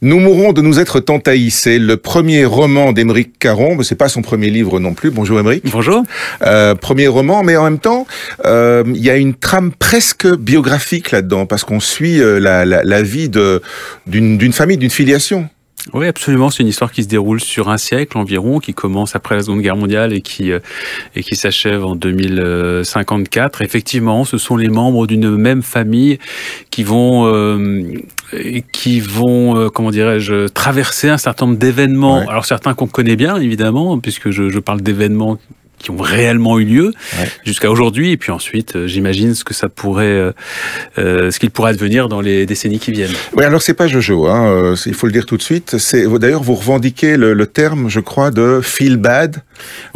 Nous mourrons de nous être tant haïs. C'est le premier roman d'Émeric Caron, mais c'est pas son premier livre non plus. Bonjour Émeric. Bonjour. Euh, premier roman, mais en même temps, euh, il y a une trame presque biographique là-dedans, parce qu'on suit euh, la, la, la vie de d'une famille, d'une filiation. Oui, absolument. C'est une histoire qui se déroule sur un siècle environ, qui commence après la Seconde Guerre mondiale et qui euh, et qui s'achève en 2054. Effectivement, ce sont les membres d'une même famille qui vont euh, qui vont euh, comment dirais-je traverser un certain nombre d'événements. Ouais. Alors certains qu'on connaît bien évidemment, puisque je, je parle d'événements qui ont réellement eu lieu Ouais. jusqu'à aujourd'hui et puis ensuite euh, j'imagine ce que ça pourrait euh, euh, ce qu'il pourrait advenir dans les décennies qui viennent. Oui, alors c'est pas Jojo, hein, euh, il faut le dire tout de suite. C'est d'ailleurs vous revendiquez le, le terme, je crois, de feel bad.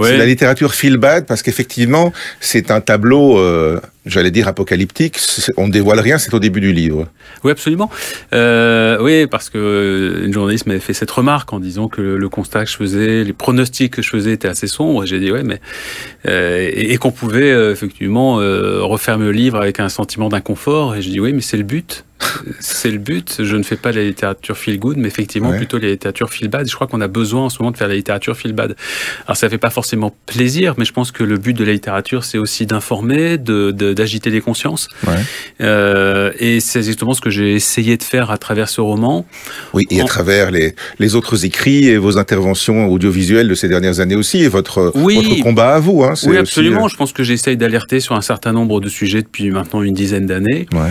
C'est la littérature feel bad parce qu'effectivement c'est un tableau, euh, j'allais dire apocalyptique. On ne dévoile rien, c'est au début du livre. Oui, absolument. Euh, oui, parce que une journaliste m'avait fait cette remarque en disant que le, constat que je faisais, les pronostics que je faisais étaient assez sombres. J'ai dit ouais, mais euh, et, qu'on pouvait euh, effectivement euh, refermer le livre avec un sentiment d'inconfort. Et je dis oui, mais c'est le but. C'est le but. Je ne fais pas la littérature feel good, mais effectivement Ouais. plutôt la littérature feel bad. Je crois qu'on a besoin en ce moment de faire la littérature feel bad. Alors ça fait pas forcément plaisir, mais je pense que le but de la littérature, c'est aussi d'informer, de de- d'agiter les consciences. Ouais. Euh, et c'est exactement ce que j'ai essayé de faire à travers ce roman. Oui, et à travers les, les autres écrits et vos interventions audiovisuelles de ces dernières années aussi, et votre, Oui. votre combat à vous. Hein, Oui, aussi, absolument. Je pense que j'essaye d'alerter sur un certain nombre de sujets depuis maintenant une dizaine d'années, euh, ouais,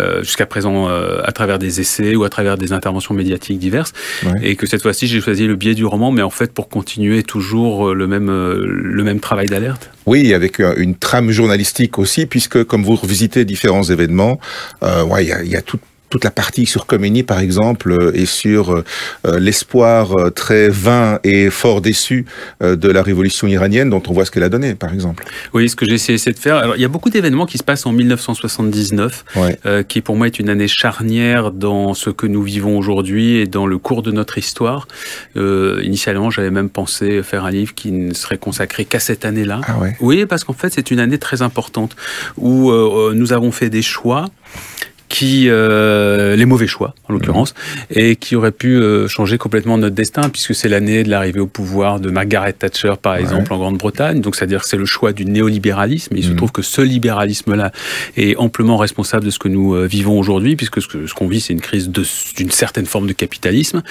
euh, jusqu'à présent euh, à travers des essais ou à travers des interventions médiatiques diverses, Ouais. et que cette fois-ci j'ai choisi le biais du roman, mais en fait pour continuer toujours euh, le même euh, le même travail d'alerte. Oui, avec une trame journalistique aussi, puisque comme vous revisitez différents événements, euh, ouais, il y a, y a toute toute la partie sur Khomeini, par exemple, euh, et sur euh, euh, l'espoir très vain et fort déçu de la révolution iranienne, dont on voit ce qu'elle a donné, par exemple. Oui, ce que j'ai essayé de faire. Alors il y a beaucoup d'événements qui se passent en 1979. Ouais. euh, qui pour moi est une année charnière dans ce que nous vivons aujourd'hui et dans le cours de notre histoire. Euh, initialement, j'avais même pensé faire un livre qui ne serait consacré qu'à cette année-là. Ah ouais. Oui, parce qu'en fait, c'est une année très importante où euh, nous avons fait des choix qui euh, les mauvais choix en l'occurrence et qui auraient pu euh, changer complètement notre destin puisque c'est l'année de l'arrivée au pouvoir de Margaret Thatcher par exemple en Grande-Bretagne. Donc c'est-à-dire que c'est le choix du néolibéralisme et il se Mhm. trouve que ce libéralisme là est amplement responsable de ce que nous euh, vivons aujourd'hui puisque ce que- ce qu'on vit c'est une crise d'une certaine forme de capitalisme.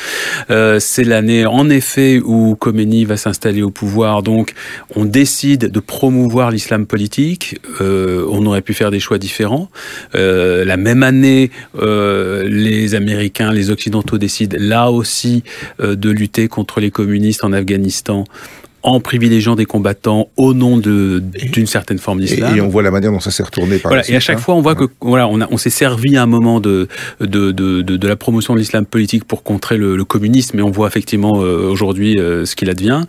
Euh, c'est l'année en effet où Khomeini va s'installer au pouvoir. Donc on décide de promouvoir l'islam politique. Euh, on aurait pu faire des choix différents. Euh, la même année, euh, les Américains, les Occidentaux décident là aussi euh, de lutter contre les communistes en Afghanistan en privilégiant des combattants au nom d'une certaine forme Et, d'islam. et on voit la manière dont ça s'est retourné par Voilà, la et à chaque hein. fois, on voit que voilà, on, s'est servi à un moment de de, de, de, de la promotion de l'islam politique pour contrer le, le communisme, mais on voit effectivement euh, aujourd'hui euh, ce qu'il advient.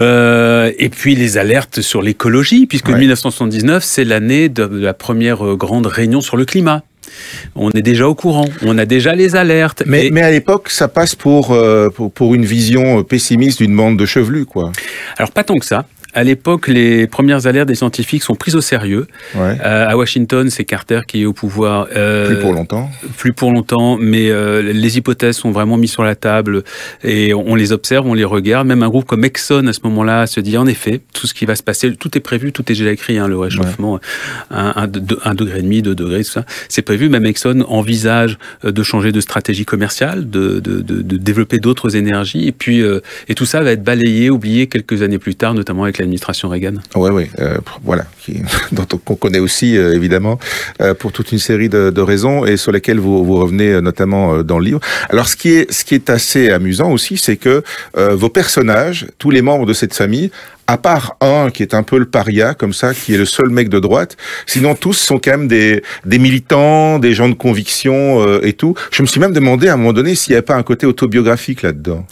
Euh, et puis les alertes sur l'écologie, puisque Ouais. 1979, c'est l'année de, la première grande réunion sur le climat. On est déjà au courant, on a déjà les alertes. Mais, Et- mais à l'époque, ça passe pour, euh, pour, pour une vision pessimiste d'une bande de chevelus, quoi. alors pas tant que ça. À l'époque, les premières alertes des scientifiques sont prises au sérieux. Ouais. Euh, à Washington, c'est Carter qui est au pouvoir. Euh, Plus pour longtemps. plus pour longtemps, mais euh, les hypothèses sont vraiment mises sur la table et on les observe, on les regarde. Même un groupe comme Exxon à ce moment-là se dit en effet, tout ce qui va se passer, tout est prévu, tout est déjà écrit, hein, le réchauffement, un, un, de- un degré et demi, deux degrés, tout ça, c'est prévu. Même Exxon envisage euh, de changer de stratégie commerciale, de, de, de, de développer d'autres énergies, et puis euh, et tout ça va être balayé, oublié quelques années plus tard, notamment avec l'administration Reagan. Ouais, ouais, euh, voilà, qu'on connaît aussi euh, évidemment euh, pour toute une série de, de raisons et sur lesquelles vous, vous revenez euh, notamment euh, dans le livre. Alors, ce qui est ce qui est assez amusant aussi, c'est que euh, vos personnages, tous les membres de cette famille, à part un qui est un peu le paria comme ça, qui est le seul mec de droite, sinon tous sont quand même des des militants, des gens de conviction euh, et tout. Je me suis même demandé à un moment donné s'il n'y avait pas un côté autobiographique là-dedans.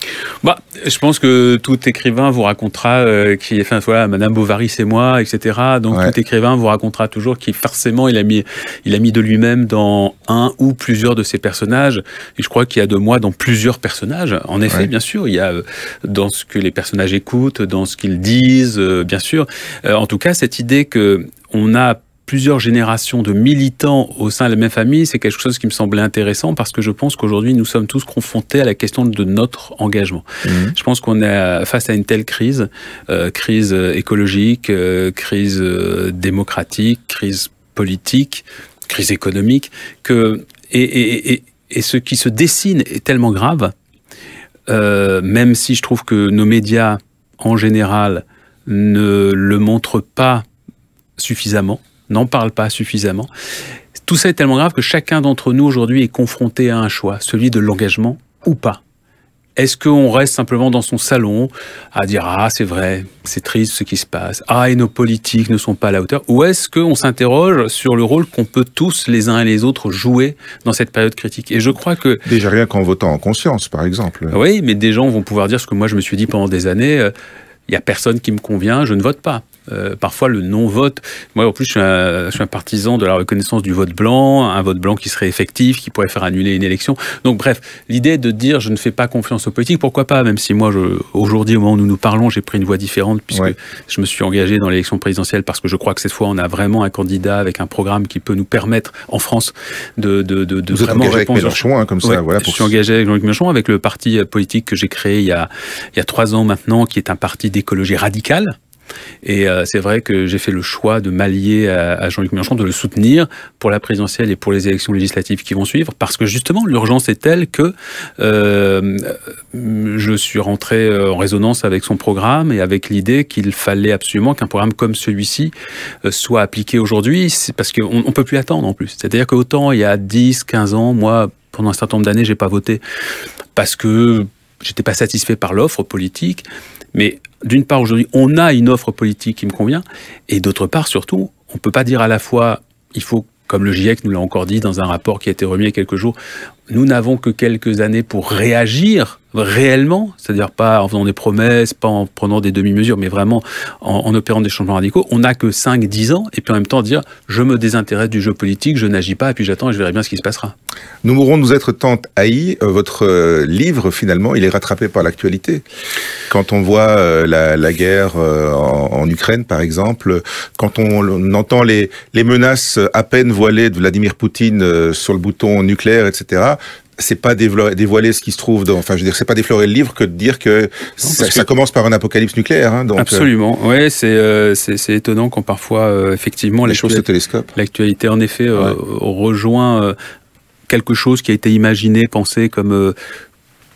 Bah, je pense que tout écrivain vous racontera euh, qui, enfin voilà, Madame Bovary c'est moi, etc. Donc Ouais. tout écrivain vous racontera toujours qu'il forcément il a mis, il a mis de lui-même dans un ou plusieurs de ses personnages. Et je crois qu'il y a de moi dans plusieurs personnages. En effet, Ouais. bien sûr, il y a euh, dans ce que les personnages écoutent, dans ce qu'ils disent, euh, bien sûr. Euh, en tout cas, cette idée que on a plusieurs générations de militants au sein de la même famille, c'est quelque chose qui me semblait intéressant parce que je pense qu'aujourd'hui, nous sommes tous confrontés à la question de notre engagement. Mhm. Je pense qu'on est face à une telle crise, euh, crise écologique, euh, crise démocratique, crise politique, crise économique, que et, et, et, et ce qui se dessine est tellement grave, euh, même si je trouve que nos médias en général ne le montrent pas suffisamment n'en parle pas suffisamment. Tout ça est tellement grave que chacun d'entre nous aujourd'hui est confronté à un choix, celui de l'engagement ou pas. Est-ce qu'on reste simplement dans son salon à dire ah c'est vrai, c'est triste ce qui se passe, ah et nos politiques ne sont pas à la hauteur, ou est-ce qu'on s'interroge sur le rôle qu'on peut tous les uns et les autres jouer dans cette période critique? Et je crois que déjà rien qu'en votant en conscience, par exemple. Oui, mais des gens vont pouvoir dire ce que moi je me suis dit pendant des années. Euh, il y a personne qui me convient, je ne vote pas. Euh, parfois le non-vote. Moi, en plus, je suis, un, je suis, un, partisan de la reconnaissance du vote blanc, un vote blanc qui serait effectif, qui pourrait faire annuler une élection. Donc, bref, l'idée de dire je ne fais pas confiance aux politiques, pourquoi pas Même si moi, aujourd'hui, au moment où nous nous parlons, j'ai pris une voie différente puisque je me suis engagé dans l'élection présidentielle parce que je crois que cette fois, on a vraiment un candidat avec un programme qui peut nous permettre en France de, de, de, de Vous vraiment êtes engagé avec Mélenchon, hein, comme ça. voilà, pour... Je suis engagé avec Jean-Luc Mélenchon, avec le parti politique que j'ai créé il y a il y a trois ans maintenant, qui est un parti d'écologie radicale et euh, c'est vrai que j'ai fait le choix de m'allier à, Jean-Luc Mélenchon, de le soutenir pour la présidentielle et pour les élections législatives qui vont suivre, parce que justement l'urgence est telle que euh, je suis rentré euh, en résonance avec son programme et avec l'idée qu'il fallait absolument qu'un programme comme celui-ci soit appliqué aujourd'hui, parce qu'on ne peut plus attendre en plus. C'est-à-dire qu'autant il y a 10, 15 ans, moi, pendant un certain nombre d'années, j'ai pas voté parce que j'étais pas satisfait par l'offre politique. Mais d'une part, aujourd'hui, on a une offre politique qui me convient, et d'autre part, surtout, on ne peut pas dire à la fois, il faut, comme le GIEC nous l'a encore dit dans un rapport qui a été remis il y a quelques jours, nous n'avons que quelques années pour réagir réellement, c'est-à-dire pas en faisant des promesses, pas en prenant des demi-mesures, mais vraiment en, opérant des changements radicaux, on n'a que 5-10 ans, et puis en même temps dire, je me désintéresse du jeu politique, je n'agis pas, et puis j'attends et je verrai bien ce qui se passera. Nous mourrons nous être tant haïs, euh, votre euh, livre, finalement, il est rattrapé par l'actualité. Quand on voit euh, la, guerre en, Ukraine, par exemple, quand on, entend les, les menaces à peine voilées de Vladimir Poutine sur le bouton nucléaire, etc., c'est pas dévoiler ce qui se trouve dans, enfin, je veux dire, c'est pas déflorer le livre que de dire que, ça, commence par un apocalypse nucléaire. Hein, donc, euh. Absolument. Ouais, c'est euh, c'est étonnant quand parfois euh, effectivement les choses se télescopent. L'actualité en effet rejoint quelque chose qui a été imaginé, pensé comme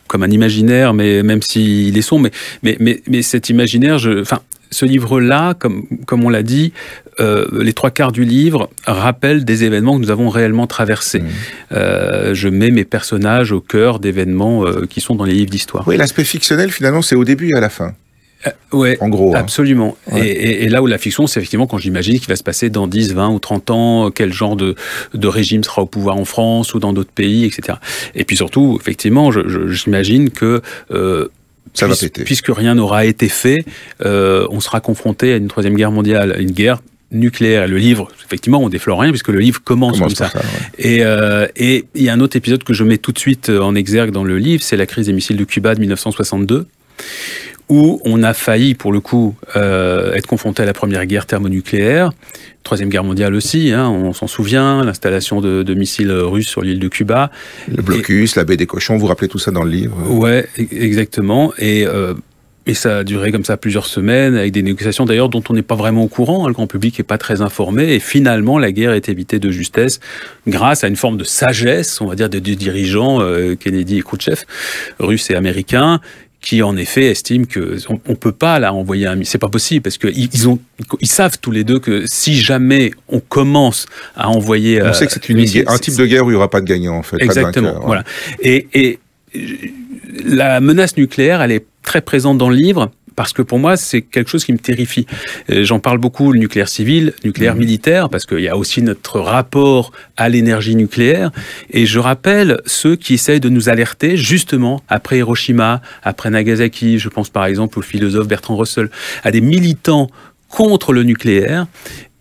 comme un imaginaire, mais même s'il est sombre, mais, mais, mais, mais cet imaginaire, je, enfin, ce livre-là, comme, comme on l'a dit, euh, les trois quarts du livre rappellent des événements que nous avons réellement traversés. Mmh. Euh, je mets mes personnages au cœur d'événements euh, qui sont dans les livres d'histoire. Oui, l'aspect fictionnel, finalement, c'est au début et à la fin. Ouais, en gros. Hein. Absolument. Et, et, là où la fiction, c'est effectivement quand j'imagine qu'il va se passer dans 10, 20 ou 30 ans, quel genre de, de régime sera au pouvoir en France ou dans d'autres pays, etc. Et puis surtout, effectivement, j'imagine que euh, ça va péter. Puisque rien n'aura été fait, euh, on sera confronté à une troisième guerre mondiale, à une guerre nucléaire. Le livre, effectivement, on déflore rien puisque le livre commence, comme ça. Et euh, et il y a un autre épisode que je mets tout de suite en exergue dans le livre, c'est la crise des missiles de Cuba de 1962 où on a failli, pour le coup, euh, être confronté à la première guerre thermonucléaire, troisième guerre mondiale aussi, hein, on s'en souvient, l'installation de, de, missiles russes sur l'île de Cuba. Le blocus, la baie des cochons, vous rappelez tout ça dans le livre Ouais, e-, exactement. Et euh, et ça a duré comme ça plusieurs semaines, avec des négociations d'ailleurs dont on n'est pas vraiment au courant, hein, le grand public n'est pas très informé, et finalement la guerre est évitée de justesse grâce à une forme de sagesse, on va dire, des dirigeants, euh, Kennedy et Khrouchtchev, russes et américains, qui en effet estiment que on, peut pas là envoyer un c'est pas possible parce que ils, ont ils savent tous les deux que si jamais on commence à envoyer on sait que c'est une un type de guerre où il y aura pas de gagnant en fait exactement voilà. Et, et la menace nucléaire elle est très présente dans le livre parce que pour moi, c'est quelque chose qui me terrifie. Euh, j'en parle beaucoup, le nucléaire civil, le nucléaire mmh. militaire, parce qu'il y a aussi notre rapport à l'énergie nucléaire. Et je rappelle ceux qui essayent de nous alerter, justement, après Hiroshima, après Nagasaki, je pense par exemple au philosophe Bertrand Russell, à des militants contre le nucléaire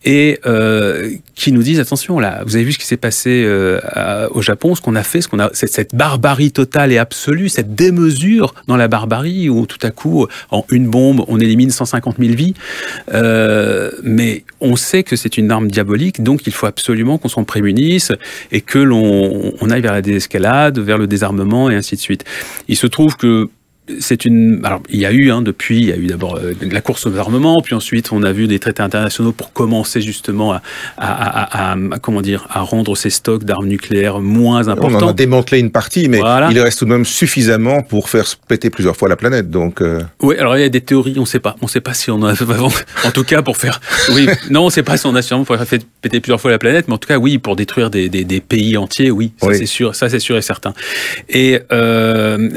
et euh, qui nous disent attention là, vous avez vu ce qui s'est passé euh, au Japon, ce qu'on a fait, ce qu'on a, cette barbarie totale et absolue, cette démesure dans la barbarie où tout à coup, en une bombe, on élimine 150 000 vies. Euh, mais on sait que c'est une arme diabolique, donc il faut absolument qu'on s'en prémunisse et que l'on on aille vers la désescalade, vers le désarmement et ainsi de suite. Il se trouve que c'est une. Alors, il y a eu, hein, depuis, il y a eu d'abord euh, la course aux armements, puis ensuite, on a vu des traités internationaux pour commencer justement à, à, à, à comment dire, à rendre ces stocks d'armes nucléaires moins importants. On en a démantelé une partie, mais il reste tout de même suffisamment pour faire péter plusieurs fois la planète. Donc. Euh... Oui, alors il y a des théories, on ne sait pas, on ne sait pas si on a, en tout cas pour faire. Oui, non, on ne sait pas si on a sûrement pour faire péter plusieurs fois la planète, mais en tout cas, oui, pour détruire des, des, des pays entiers, oui, ça c'est sûr, ça c'est sûr et certain. Et euh,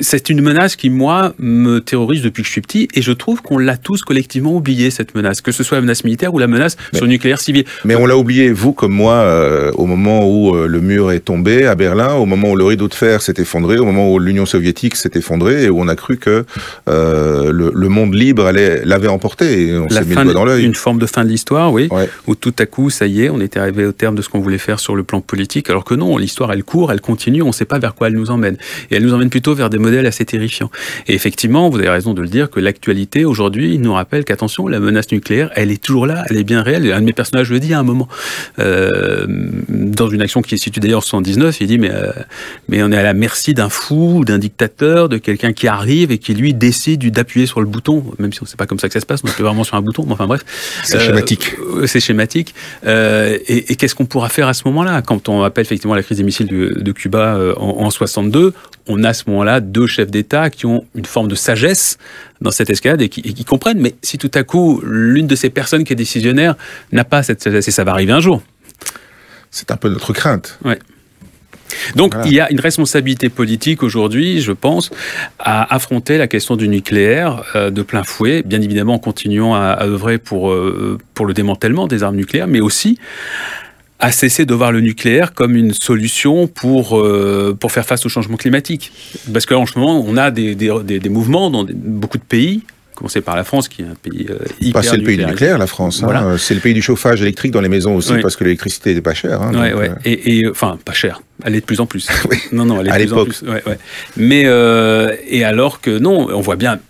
c'est une menace qui, moi, me terrorise depuis que je suis petit, et je trouve qu'on l'a tous collectivement oublié, cette menace, que ce soit la menace militaire ou la menace sur le nucléaire civil. Mais on l'a oublié, vous comme moi, euh, au moment où euh, le mur est tombé à Berlin, au moment où le rideau de fer s'est effondré, au moment où l'Union soviétique s'est effondrée, et où on a cru que euh, le, le, monde libre allait l'avait emporté, et on s'est mis le doigt dans l'œil. Une forme de fin de l'histoire, oui, ouais. où tout à coup, ça y est, on était arrivé au terme de ce qu'on voulait faire sur le plan politique, alors que non, l'histoire, elle court, elle continue, on ne sait pas vers quoi elle nous emmène. Et elle nous emmène plutôt vers des modèles assez terrifiants. Et effectivement, vous avez raison de le dire, que l'actualité aujourd'hui nous rappelle qu'attention, la menace nucléaire, elle est toujours là, elle est bien réelle. Un de mes personnages le dit à un moment, euh, dans une action qui est située d'ailleurs en 79, il dit mais, euh, mais on est à la merci d'un fou, d'un dictateur, de quelqu'un qui arrive et qui lui décide d'appuyer sur le bouton, même si on ne sait pas comme ça que ça se passe, on appuie vraiment sur un bouton, mais enfin bref. C'est euh, schématique. C'est schématique. Et, et qu'est-ce qu'on pourra faire à ce moment-là? Quand on appelle effectivement la crise des missiles de, de Cuba en, en 62, on a à ce moment-là deux chefs d'État qui ont une forme de sagesse dans cette escalade et qui, et qui comprennent. Mais si tout à coup, l'une de ces personnes qui est décisionnaire n'a pas cette sagesse, et ça va arriver un jour. C'est un peu notre crainte. Ouais. Donc voilà. il y a une responsabilité politique aujourd'hui, je pense, à affronter la question du nucléaire euh, de plein fouet, bien évidemment en continuant à, à œuvrer pour, euh, pour le démantèlement des armes nucléaires, mais aussi à cesser de voir le nucléaire comme une solution pour, euh, pour faire face au changement climatique. Parce qu'en ce moment, on a des, des, des, des mouvements dans beaucoup de pays commencer par la France, qui est un pays euh, hyper. c'est le pays du nucléaire, la France. Voilà. Hein. C'est le pays du chauffage électrique dans les maisons aussi, oui. parce que l'électricité n'est pas chère. Hein, ouais, donc, ouais. Euh... Et, et, enfin, pas chère. Elle est de plus en plus. oui. Non, non, elle est à de plus en plus. Ouais. Mais euh, et alors que non, on voit bien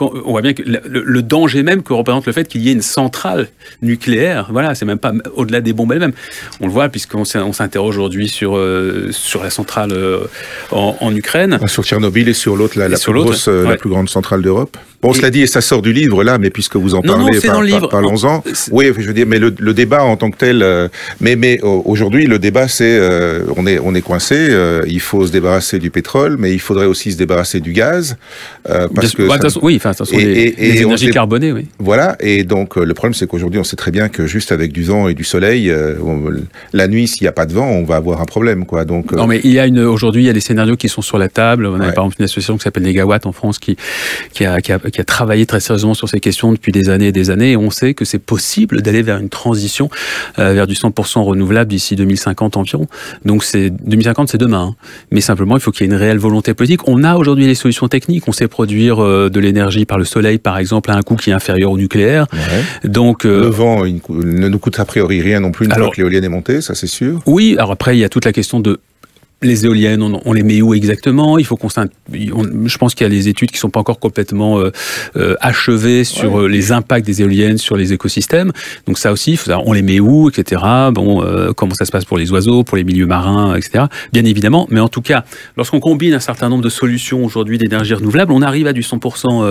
on voit bien que le, le, danger même que représente le fait qu'il y ait une centrale nucléaire, voilà, c'est même pas au-delà des bombes elles-mêmes. On le voit puisqu'on s'interroge aujourd'hui sur euh, sur la centrale euh, en, en, Ukraine, sur Tchernobyl et sur l'autre, la, la, plus grosse, euh, ouais. la plus grande centrale d'Europe. Bon, on se l'a dit et ça sort du livre là, mais puisque vous en parlez, par, par, parlons-en. Oui, je veux dire, mais le, le débat en tant que tel, euh, mais mais aujourd'hui le débat c'est euh, on est on est coincé, il faut se débarrasser du pétrole, mais il faudrait aussi se débarrasser du gaz parce que bah, ça, oui, enfin, ça sont et, les, et, les et énergies carbonées, oui. Voilà, et donc le problème c'est qu'aujourd'hui on sait très bien que juste avec du vent et du soleil, euh, on, la nuit s'il n'y a pas de vent, on va avoir un problème, quoi. Donc non, mais il y a une aujourd'hui il y a des scénarios qui sont sur la table. On a ouais. par exemple une association qui s'appelle Negawatt en France qui qui a, qui a, qui a travaillé très sérieusement sur ces questions depuis des années et des années, et on sait que c'est possible d'aller vers une transition euh, vers du 100% renouvelable d'ici 2050 environ. Donc c'est 2050 c'est demain, hein. mais simplement il faut qu'il y ait une réelle volonté politique. On a aujourd'hui les solutions techniques, on sait produire euh, de l'énergie par le soleil, par exemple, à un coût qui est inférieur au nucléaire. Ouais. Donc euh, le vent il ne nous coûte a priori rien non plus une alors, fois que l'éolienne est montée, ça c'est sûr. Oui, alors après il y a toute la question de les éoliennes, on, on, les met où exactement? Il faut qu'on. Je pense qu'il y a les études qui sont pas encore complètement euh, euh, achevées sur ouais. Euh, les impacts des éoliennes sur les écosystèmes. Donc ça aussi, faut savoir, on les met où, etc. Bon, euh, comment ça se passe pour les oiseaux, pour les milieux marins, etc. Bien évidemment, mais en tout cas, lorsqu'on combine un certain nombre de solutions aujourd'hui d'énergie renouvelable, on arrive à du 100%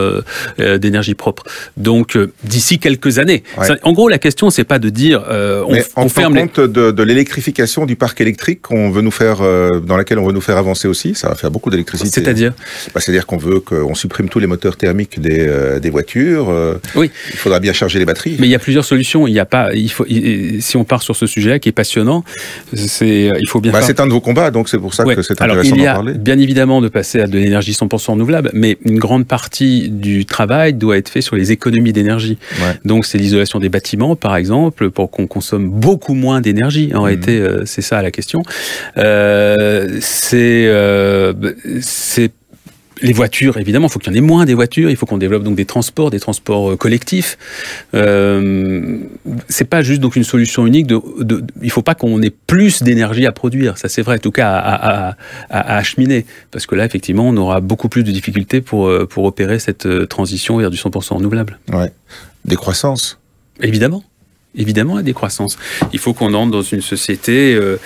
euh, d'énergie propre. Donc d'ici quelques années. Ouais. Ça, en gros, la question c'est pas de dire on, on ferme compte les... de, de l'électrification du parc électrique qu'on veut nous faire dans laquelle on veut nous faire avancer aussi. Ça va faire beaucoup d'électricité. C'est-à-dire bah, C'est-à-dire qu'on veut qu'on supprime tous les moteurs thermiques des, euh, des voitures. Euh, oui. Il faudra bien charger les batteries. Mais il y a plusieurs solutions. Il y a pas. Il faut. Il, si on part sur ce sujet-là qui est passionnant, c'est. Il faut bien. Bah, c'est un de vos combats, donc c'est pour ça ouais. que c'est intéressant d'en parler. Bien évidemment de passer à de l'énergie 100% renouvelable, mais une grande partie du travail doit être fait sur les économies d'énergie. Ouais. Donc c'est l'isolation des bâtiments, par exemple, pour qu'on consomme beaucoup moins d'énergie. En mmh. réalité, euh, c'est ça la question. Euh, c'est euh, c'est les voitures, évidemment, il faut qu'il y en ait moins des voitures. Il faut qu'on développe donc des transports, des transports euh, collectifs. Euh, c'est pas juste donc une solution unique. De, de il faut pas qu'on ait plus d'énergie à produire. Ça, c'est vrai, en tout cas à, à, à, acheminer, parce que là, effectivement, on aura beaucoup plus de difficultés pour euh, pour opérer cette euh, transition vers du 100% renouvelable. Ouais. Décroissance. Évidemment évidemment la décroissance. Il faut qu'on entre dans une société euh,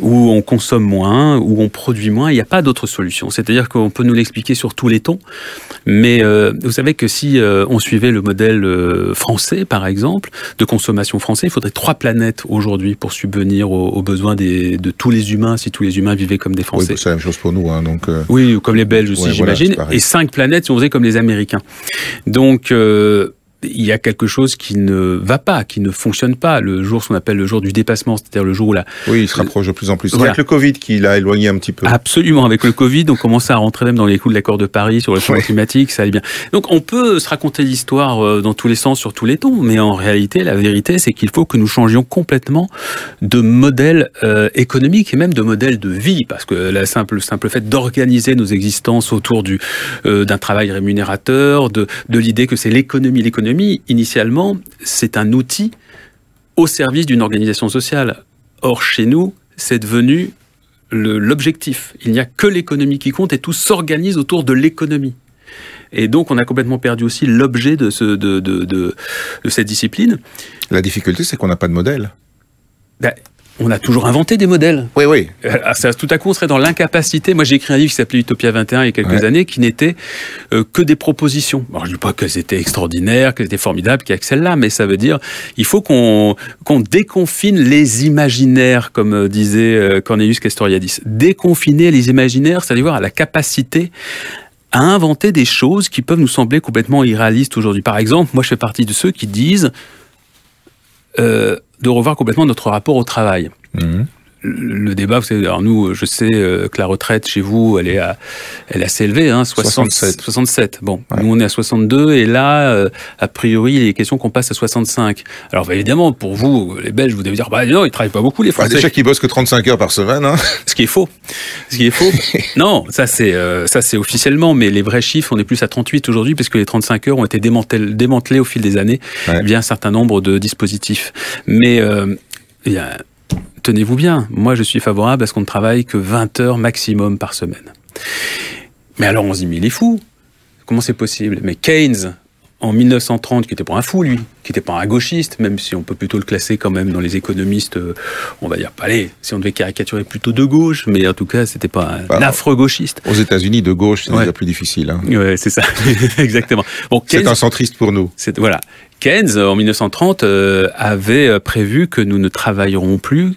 où on consomme moins, où on produit moins. Il n'y a pas d'autre solution. C'est-à-dire qu'on peut nous l'expliquer sur tous les tons, mais euh, vous savez que si euh, on suivait le modèle français, par exemple, de consommation français, il faudrait trois planètes aujourd'hui pour subvenir aux, besoins des, de tous les humains, si tous les humains vivaient comme des Français. Oui, c'est la même chose pour nous. Hein, donc, Oui, comme les Belges aussi, j'imagine. et cinq planètes si on faisait comme les Américains. Donc il y a quelque chose qui ne va pas, qui ne fonctionne pas. Le jour, ce qu'on appelle le jour du dépassement, c'est-à-dire le jour où la... Oui, il se rapproche de plus en plus. C'est avec le Covid qui l'a éloigné un petit peu. Absolument, avec le Covid, on commençait à rentrer même dans les coups de l'accord de Paris sur le changement climatique, ça allait bien. Donc on peut se raconter l'histoire euh, dans tous les sens, sur tous les tons, mais en réalité, la vérité, c'est qu'il faut que nous changions complètement de modèle euh, économique et même de modèle de vie, parce que la simple, simple fait d'organiser nos existences autour du euh, d'un travail rémunérateur, de, de l'idée que c'est l'économie, l'économie initialement, c'est un outil au service d'une organisation sociale. Or, chez nous, c'est devenu l'objectif. Il n'y a que l'économie qui compte et tout s'organise autour de l'économie. Et donc, on a complètement perdu aussi l'objet de, de, cette discipline. La difficulté, c'est qu'on n'a pas de modèle. Ben, on a toujours inventé des modèles. Oui, oui. Euh, ça, tout à coup, on serait dans l'incapacité. Moi, j'ai écrit un livre qui s'appelait Utopia 21 il y a quelques années, qui n'était euh, que des propositions. Alors, je ne dis pas qu'elles étaient extraordinaires, qu'elles étaient formidables, qu'il y a que celle-là, mais ça veut dire il faut qu'on qu'on déconfine les imaginaires, comme euh, disait Cornelius Castoriadis. Déconfiner les imaginaires, c'est-à-dire à la capacité à inventer des choses qui peuvent nous sembler complètement irréalistes aujourd'hui. Par exemple, moi, je fais partie de ceux qui disent euh, de revoir complètement notre rapport au travail. Mhm. Le débat, vous savez, alors nous, je sais euh, que la retraite chez vous, elle est, à, elle est assez élevée, hein, 67. 67. Bon, nous on est à 62 et là, euh, a priori, il est question qu'on passe à 65. Alors bah, évidemment, pour vous, les Belges, vous devez dire, bah non, ils travaillent pas beaucoup les Français. Bah, déjà qu'ils bossent que 35 heures par semaine. Hein. Ce qui est faux. Ce qui est faux. non, ça c'est euh, ça c'est officiellement, mais les vrais chiffres, on est plus à 38 aujourd'hui parce que les 35 heures ont été démantelés au fil des années via un certain nombre de dispositifs. Mais il y a tenez-vous bien, moi je suis favorable à ce qu'on ne travaille que 20 heures maximum par semaine. Mais alors on se dit, mais il est fou. Comment c'est possible? Mais Keynes, en 1930, qui était pas un fou, lui, qui n'était pas un gauchiste, même si on peut plutôt le classer quand même dans les économistes, euh, on va dire, allez, si on devait caricaturer plutôt de gauche, mais en tout cas, c'était pas un bah, affreux gauchiste. Aux États-Unis, de gauche, c'est déjà plus difficile. Hein. Ouais, c'est ça, exactement. Bon, c'est un centriste pour nous. Voilà. Keynes, en 1930, euh, avait euh, prévu que nous ne travaillerons plus,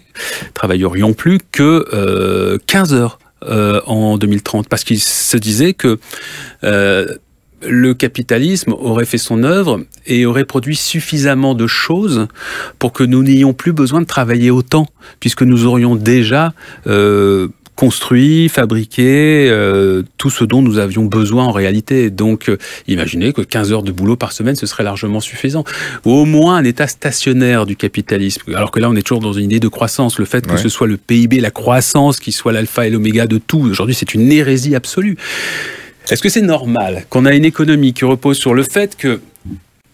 travaillerions plus que 15 heures en 2030, parce qu'il se disait que le capitalisme aurait fait son œuvre et aurait produit suffisamment de choses pour que nous n'ayons plus besoin de travailler autant, puisque nous aurions déjà euh, construit, fabriqué euh, tout ce dont nous avions besoin en réalité. Donc, euh, imaginez que 15 heures de boulot par semaine, ce serait largement suffisant. Ou au moins un état stationnaire du capitalisme. Alors que là, on est toujours dans une idée de croissance. Le fait que ce soit le PIB, la croissance, qui soit l'alpha et l'oméga de tout, aujourd'hui, c'est une hérésie absolue. Est-ce que c'est normal qu'on a une économie qui repose sur le fait que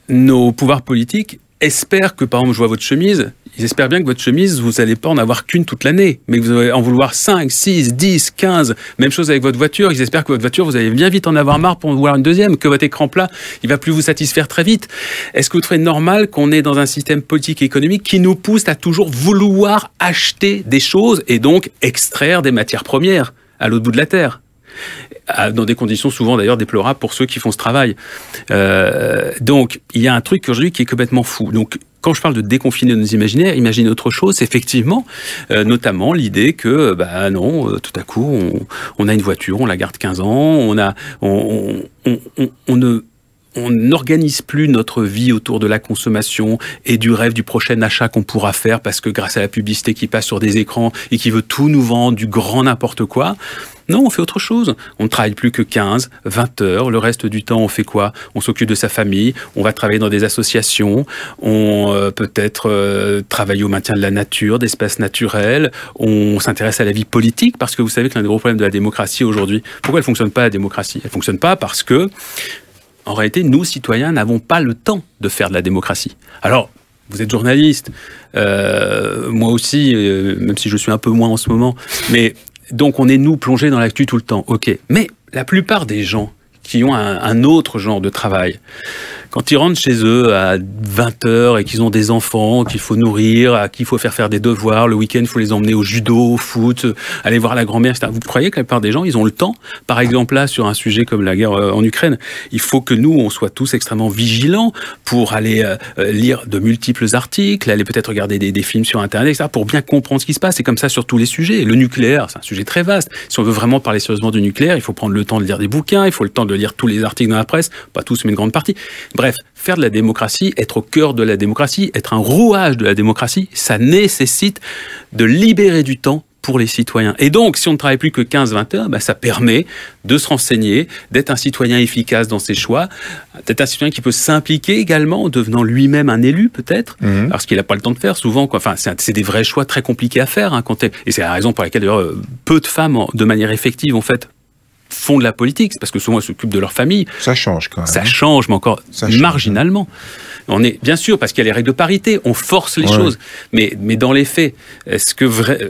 nos pouvoirs politiques espèrent que, par exemple, je vois votre chemise, ils espèrent bien que votre chemise, vous n'allez pas en avoir qu'une toute l'année, mais que vous allez en vouloir 5, 6, 10, 15. Même chose avec votre voiture, ils espèrent que votre voiture, vous allez bien vite en avoir marre pour en vouloir une deuxième, que votre écran plat, il va plus vous satisfaire très vite. Est-ce que vous trouvez normal qu'on est dans un système politique et économique qui nous pousse à toujours vouloir acheter des choses et donc extraire des matières premières à l'autre bout de la Terre? Dans des conditions souvent d'ailleurs déplorables pour ceux qui font ce travail. Euh, donc il y a un truc aujourd'hui qui est complètement fou. Donc quand je parle de déconfiner nos imaginaires, imagine autre chose, effectivement, euh, notamment l'idée que, bah non, euh, tout à coup, on, a une voiture, on la garde 15 ans, on a, on ne on n'organise plus notre vie autour de la consommation et du rêve du prochain achat qu'on pourra faire parce que grâce à la publicité qui passe sur des écrans et qui veut tout nous vendre, du grand n'importe quoi. Non, on fait autre chose. On ne travaille plus que 15, 20 heures. Le reste du temps, on fait quoi? On s'occupe de sa famille, on va travailler dans des associations, on euh, peut-être euh, travailler au maintien de la nature, d'espaces naturels, on s'intéresse à la vie politique parce que vous savez que l'un des gros problèmes de la démocratie aujourd'hui, pourquoi elle fonctionne pas la démocratie? Elle fonctionne pas parce que en réalité, nous, citoyens, n'avons pas le temps de faire de la démocratie. Alors, vous êtes journaliste, euh, moi aussi, euh, même si je suis un peu moins en ce moment, mais donc on est nous plongés dans l'actu tout le temps, ok. Mais la plupart des gens qui ont un, un autre genre de travail, quand ils rentrent chez eux à 20 heures et qu'ils ont des enfants qu'il faut nourrir, à qui il faut faire faire des devoirs, le week-end il faut les emmener au judo, au foot, aller voir la grand-mère, etc. Vous croyez que la plupart des gens, ils ont le temps? Par exemple là, sur un sujet comme la guerre euh, en Ukraine, il faut que nous, on soit tous extrêmement vigilants pour aller euh, euh, lire de multiples articles, aller peut-être regarder des, films sur Internet, etc., pour bien comprendre ce qui se passe. C'est comme ça sur tous les sujets. Le nucléaire, c'est un sujet très vaste. Si on veut vraiment parler sérieusement du nucléaire, il faut prendre le temps de lire des bouquins, il faut le temps de lire tous les articles dans la presse, pas tous, mais une grande partie. Faire de la démocratie, être au cœur de la démocratie, être un rouage de la démocratie, ça nécessite de libérer du temps pour les citoyens. Et donc, si on ne travaille plus que 15-20 heures, bah, ça permet de se renseigner, d'être un citoyen efficace dans ses choix, d'être un citoyen qui peut s'impliquer également en devenant lui-même un élu peut-être, mmh. parce qu'il n'a pas le temps de faire souvent. Quoi. Enfin, c'est des vrais choix très compliqués à faire. Hein, quand et c'est la raison pour laquelle d'ailleurs peu de femmes, de manière effective, en fait, font de la politique, parce que souvent elles s'occupent de leur famille. Ça change quand même. Ça change, mais encore ça marginalement. On est bien sûr parce qu'il y a les règles de parité, on force les ouais. choses, mais mais dans les faits, est-ce que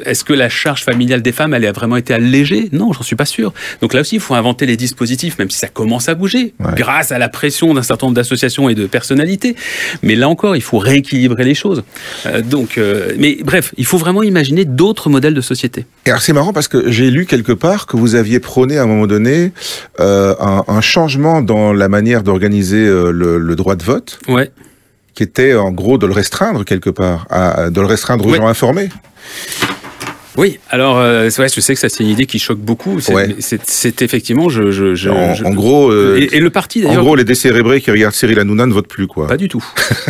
est-ce que la charge familiale des femmes elle a vraiment été allégée? Non, j'en suis pas sûr. Donc là aussi, il faut inventer les dispositifs, même si ça commence à bouger, ouais. grâce à la pression d'un certain nombre d'associations et de personnalités. Mais là encore, il faut rééquilibrer les choses. Euh, donc, euh, mais bref, il faut vraiment imaginer d'autres modèles de société. Et alors c'est marrant parce que j'ai lu quelque part que vous aviez prôné à un moment donné euh, un, un, changement dans la manière d'organiser euh, le, le, droit de vote. Ouais qui était en gros de le restreindre quelque part, à, de le restreindre aux oui. gens informés. Oui, alors euh, ouais, je sais que ça c'est une idée qui choque beaucoup. C'est ouais. effectivement, je, je, je, en, je, en gros, euh, et, et, le parti d'ailleurs. En gros, les décérébrés qui regardent Cyril Hanouna ne votent plus quoi. Pas du tout.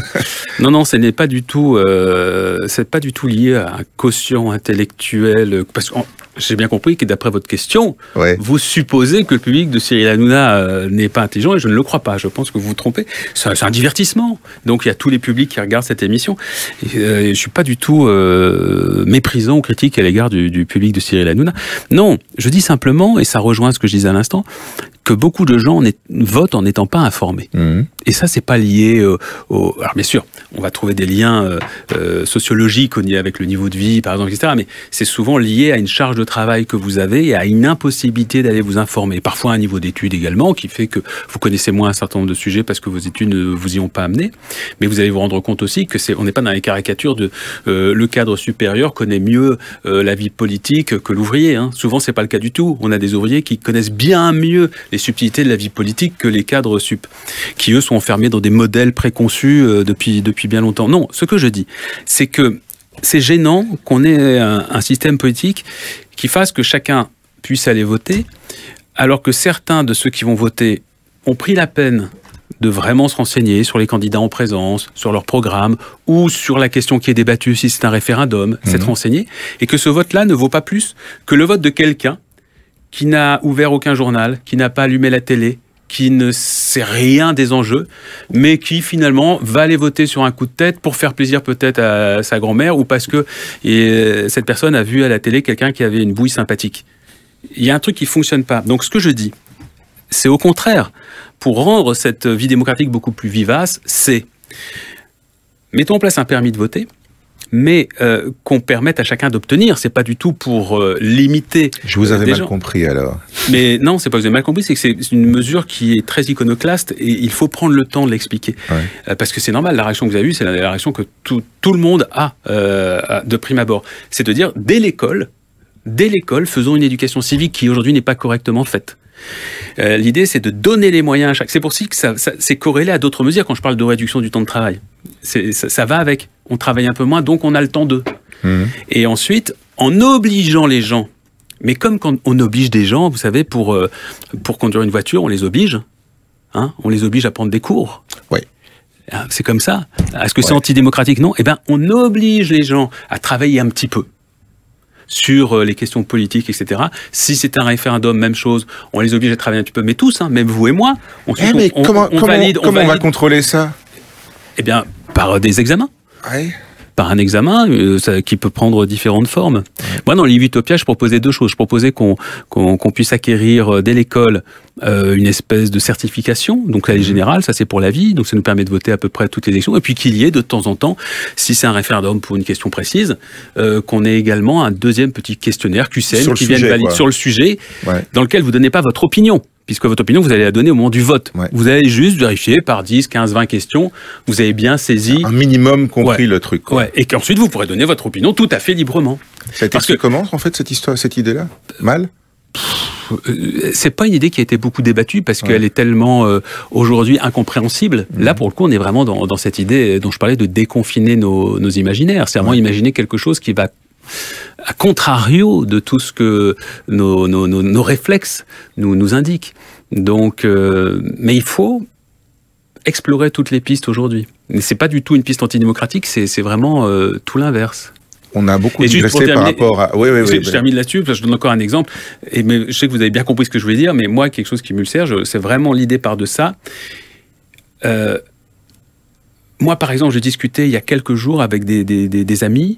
non, non, ce n'est pas du tout. Euh, c'est pas du tout lié à un quotient intellectuel. Parce que j'ai bien compris que d'après votre question, ouais. vous supposez que le public de Cyril Hanouna euh, n'est pas intelligent et je ne le crois pas. Je pense que vous vous trompez. C'est un, un, divertissement. Donc il y a tous les publics qui regardent cette émission. Et, je suis pas du tout méprisant ou critique à l'égard du, du, public de Cyril Hanouna. Non, je dis simplement, et ça rejoint ce que je disais à l'instant, que beaucoup de gens votent en n'étant pas informés. Mmh. Et ça, c'est pas lié au, au, Alors bien sûr, on va trouver des liens euh, euh, sociologiques avec le niveau de vie, par exemple, etc. Mais c'est souvent lié à une charge de travail que vous avez et à une impossibilité d'aller vous informer. Parfois un niveau d'études également, qui fait que vous connaissez moins un certain nombre de sujets parce que vos études ne vous y ont pas amené. Mais vous allez vous rendre compte aussi que c'est, on n'est pas dans les caricatures de euh, le cadre supérieur connaît mieux la vie politique que l'ouvrier. Hein. Souvent, c'est pas le cas du tout. On a des ouvriers qui connaissent bien mieux les subtilités de la vie politique que les cadres sup, qui eux sont enfermés dans des modèles préconçus euh, depuis, depuis bien longtemps. Non, ce que je dis, c'est que c'est gênant qu'on ait un, un, système politique qui fasse que chacun puisse aller voter, alors que certains de ceux qui vont voter ont pris la peine de vraiment se renseigner sur les candidats en présence, sur leur programme ou sur la question qui est débattue si c'est un référendum, mmh. s'être renseigné, et que ce vote-là ne vaut pas plus que le vote de quelqu'un qui n'a ouvert aucun journal, qui n'a pas allumé la télé, qui ne sait rien des enjeux, mais qui finalement va aller voter sur un coup de tête pour faire plaisir peut-être à sa grand-mère ou parce que et, cette personne a vu à la télé quelqu'un qui avait une bouille sympathique. Il y a un truc qui fonctionne pas. Donc ce que je dis, c'est au contraire, pour rendre cette vie démocratique beaucoup plus vivace, c'est mettons en place un permis de voter, mais euh, qu'on permette à chacun d'obtenir. C'est pas du tout pour euh, limiter. Je vous avais mal gens. compris alors. Mais non, c'est pas que vous avez mal compris, c'est que c'est une mesure qui est très iconoclaste et il faut prendre le temps de l'expliquer. Ouais. Euh, parce que c'est normal, la réaction que vous avez eue, c'est la réaction que tout, tout le monde a euh, de prime abord. C'est de dire, dès l'école, dès l'école, faisons une éducation civique qui aujourd'hui n'est pas correctement faite. Euh, L'idée, c'est de donner les moyens à chaque. C'est pour ça que ça, ça c'est corrélé à d'autres mesures quand je parle de réduction du temps de travail. Ça, ça, va avec. On travaille un peu moins, donc on a le temps d'eux. Mmh. Et ensuite, en obligeant les gens, mais comme quand on oblige des gens, vous savez, pour, euh, pour conduire une voiture, on les oblige. Hein on les oblige à prendre des cours. Oui. Ah, c'est comme ça. Est-ce que c'est antidémocratique? Non. Eh bien, on oblige les gens à travailler un petit peu sur euh, les questions politiques, etc. Si c'est un référendum, même chose, on les oblige à travailler un petit peu, mais tous, hein, même vous et moi. On, eh mais comment, on, valide, comment on, va contrôler ça? Eh bien, par des examens. Ouais par un examen euh, ça, qui peut prendre différentes formes. Moi, dans Utopia, je proposais deux choses. Je proposais qu'on qu'on puisse acquérir euh, dès l'école euh, une espèce de certification, donc elle est générale, ça c'est pour la vie, donc ça nous permet de voter à peu près toutes les élections, et puis qu'il y ait de temps en temps, si c'est un référendum pour une question précise, euh, qu'on ait également un deuxième petit questionnaire QCM qui vienne valider sur le sujet, dans lequel vous donnez pas votre opinion, puisque votre opinion, vous allez la donner au moment du vote. Vous allez juste vérifier par 10, 15, 20 questions, vous avez bien saisi... Un minimum compris le truc. Ouais. Et qu'ensuite, vous pourrez donner votre opinion tout à fait librement. Ça a été que... comment, en fait, cette histoire, cette idée-là? Mal? euh, c'est pas une idée qui a été beaucoup débattue parce qu'elle est tellement euh, aujourd'hui incompréhensible. Là, mhm. pour le coup, on est vraiment dans, dans, cette idée dont je parlais de déconfiner nos, nos imaginaires. C'est vraiment imaginer quelque chose qui va à contrario de tout ce que nos, nos, nos, réflexes nous, nous indiquent. Donc, euh, mais il faut explorer toutes les pistes aujourd'hui. Mais c'est pas du tout une piste antidémocratique, c'est vraiment euh, tout l'inverse. On a beaucoup digressé par rapport à. Oui, oui, oui. Je, termine là-dessus, je donne encore un exemple. Et mais je sais que vous avez bien compris ce que je voulais dire, mais moi, quelque chose qui me le sert, c'est vraiment l'idée par de ça. Euh, moi, par exemple, j'ai discuté il y a quelques jours avec des, des, des amis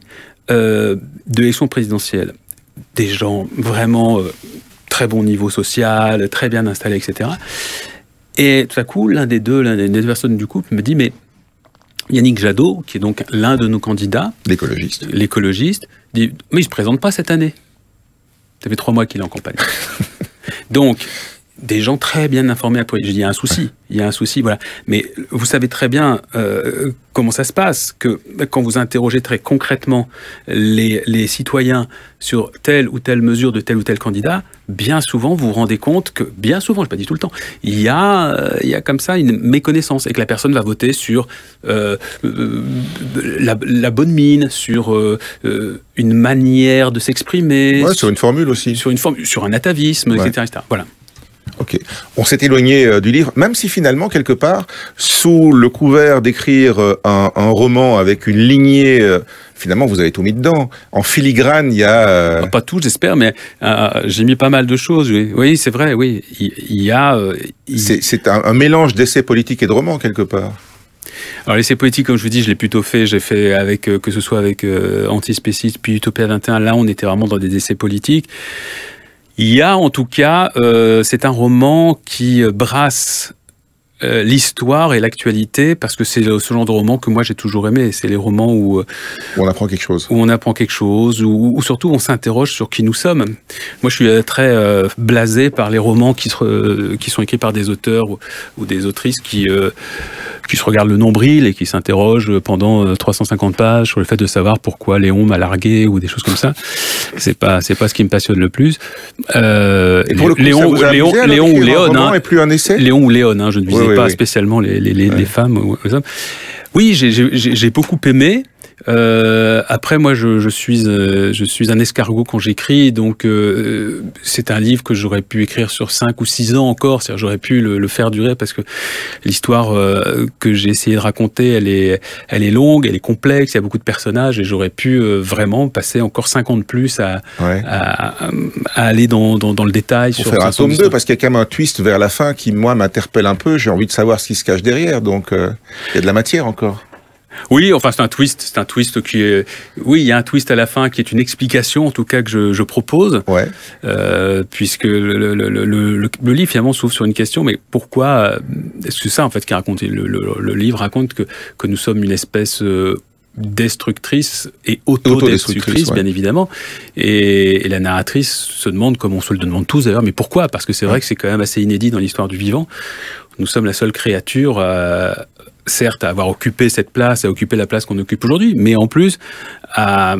euh, de l'élection présidentielle. Des gens vraiment euh, très bon niveau social, très bien installés, etc. Et tout à coup, l'un des deux, l'un des deux personnes du couple me dit, mais Yannick Jadot, qui est donc l'un de nos candidats, l'écologiste, l'écologiste, dit, mais il se présente pas cette année. Ça fait trois mois qu'il est en campagne. donc, des gens très bien informés à dis, il y a un souci, il y a un souci, voilà. Mais vous savez très bien euh, comment ça se passe, que quand vous interrogez très concrètement les, les, citoyens sur telle ou telle mesure de tel ou tel candidat, bien souvent vous vous rendez compte que, bien souvent, je pas dit tout le temps, il y a, euh, il y a comme ça une méconnaissance et que la personne va voter sur euh, la, la, bonne mine, sur une manière de s'exprimer, ouais, sur une formule aussi, sur une formule, sur un atavisme, etc., etc. Voilà. Ok. On s'est éloigné euh, du livre, même si finalement, quelque part, sous le couvert d'écrire euh, un, roman avec une lignée, euh, finalement, vous avez tout mis dedans. En filigrane, il y a... Ah, pas tout, j'espère, mais j'ai mis pas mal de choses. Oui, oui c'est vrai, oui. Il, y a... C'est un, mélange d'essais politiques et de romans, quelque part. Alors l'essai politique, comme je vous dis, je l'ai plutôt fait. J'ai fait avec que ce soit avec Antispéciste puis Utopia 21. Là, on était vraiment dans des essais politiques. Il y a en tout cas, euh, c'est un roman qui euh, brasse euh, l'histoire et l'actualité parce que c'est ce genre de roman que moi j'ai toujours aimé. C'est les romans où, on apprend quelque chose, où on apprend quelque chose, ou surtout on s'interroge sur qui nous sommes. Moi, je suis très blasé par les romans qui, qui sont écrits par des auteurs ou, ou des autrices qui qui se regarde le nombril et qui s'interroge pendant 350 euh, pages sur le fait de savoir pourquoi Léon m'a largué ou des choses comme ça. C'est pas c'est pas ce qui me passionne le plus. Euh, et pour le coup, Léon, Léon, Léon ou Léon, hein, plus un essai. Léon ou Léon, hein, je ne visais pas spécialement les, les, les, les femmes ou les hommes. Oui, j'ai beaucoup aimé. Euh, après, moi, je, je, suis, euh, je suis un escargot quand j'écris, donc euh, c'est un livre que j'aurais pu écrire sur 5 ou 6 ans encore. C'est-à-dire, j'aurais pu le, le, faire durer parce que l'histoire euh, que j'ai essayé de raconter, elle est, elle est longue, elle est complexe, il y a beaucoup de personnages et j'aurais pu euh, vraiment passer encore 5 ans de plus à, à, à, aller dans, dans, dans, le détail. Pour faire un tome 2, parce qu'il y a quand même un twist vers la fin qui, moi, m'interpelle un peu. J'ai envie de savoir ce qui se cache derrière, donc il y a de la matière encore. Oui, enfin c'est un twist, c'est un twist qui est, oui, il y a un twist à la fin qui est une explication en tout cas que je, je propose, ouais. euh, puisque le, le, le, le, livre finalement s'ouvre sur une question, mais pourquoi Est-ce que ça en fait qui raconte le, livre raconte que que nous sommes une espèce euh, destructrice et autodestructrice, bien évidemment. Et, et, la narratrice se demande, comme on se le demande tous d'ailleurs, mais pourquoi? Parce que c'est vrai que c'est quand même assez inédit dans l'histoire du vivant. Nous sommes la seule créature à, certes à avoir occupé cette place, à occuper la place qu'on occupe aujourd'hui, mais en plus à,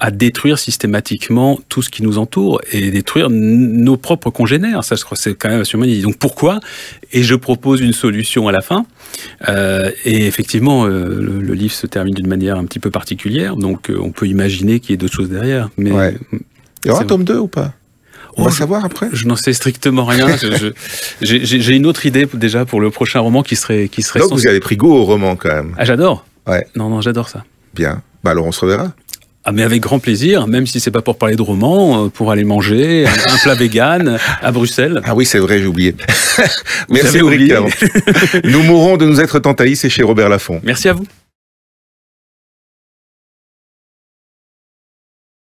à détruire systématiquement tout ce qui nous entoure et détruire nos propres congénères. Ça, je crois, c'est quand même humain. Donc pourquoi? Et je propose une solution à la fin. Euh, et effectivement, euh, le, livre se termine d'une manière un petit peu particulière, donc euh, on peut imaginer qu'il y ait d'autres choses derrière. Mais ouais. il y aura un tome 2 ou pas? On va savoir après. Je n'en sais strictement rien. J'ai une autre idée déjà pour le prochain roman qui serait qui serait. Donc vous avez pris goût au roman quand même. Ah j'adore. Ouais. Non non j'adore ça. Bien. Bah alors on se reverra. Ah mais avec grand plaisir, même si c'est pas pour parler de roman, euh, pour aller manger un, plat vegan à Bruxelles. Ah oui c'est vrai j'ai oublié. Merci oublié. nous mourrons de nous être haïs, c'est chez Robert Laffont. Merci à vous.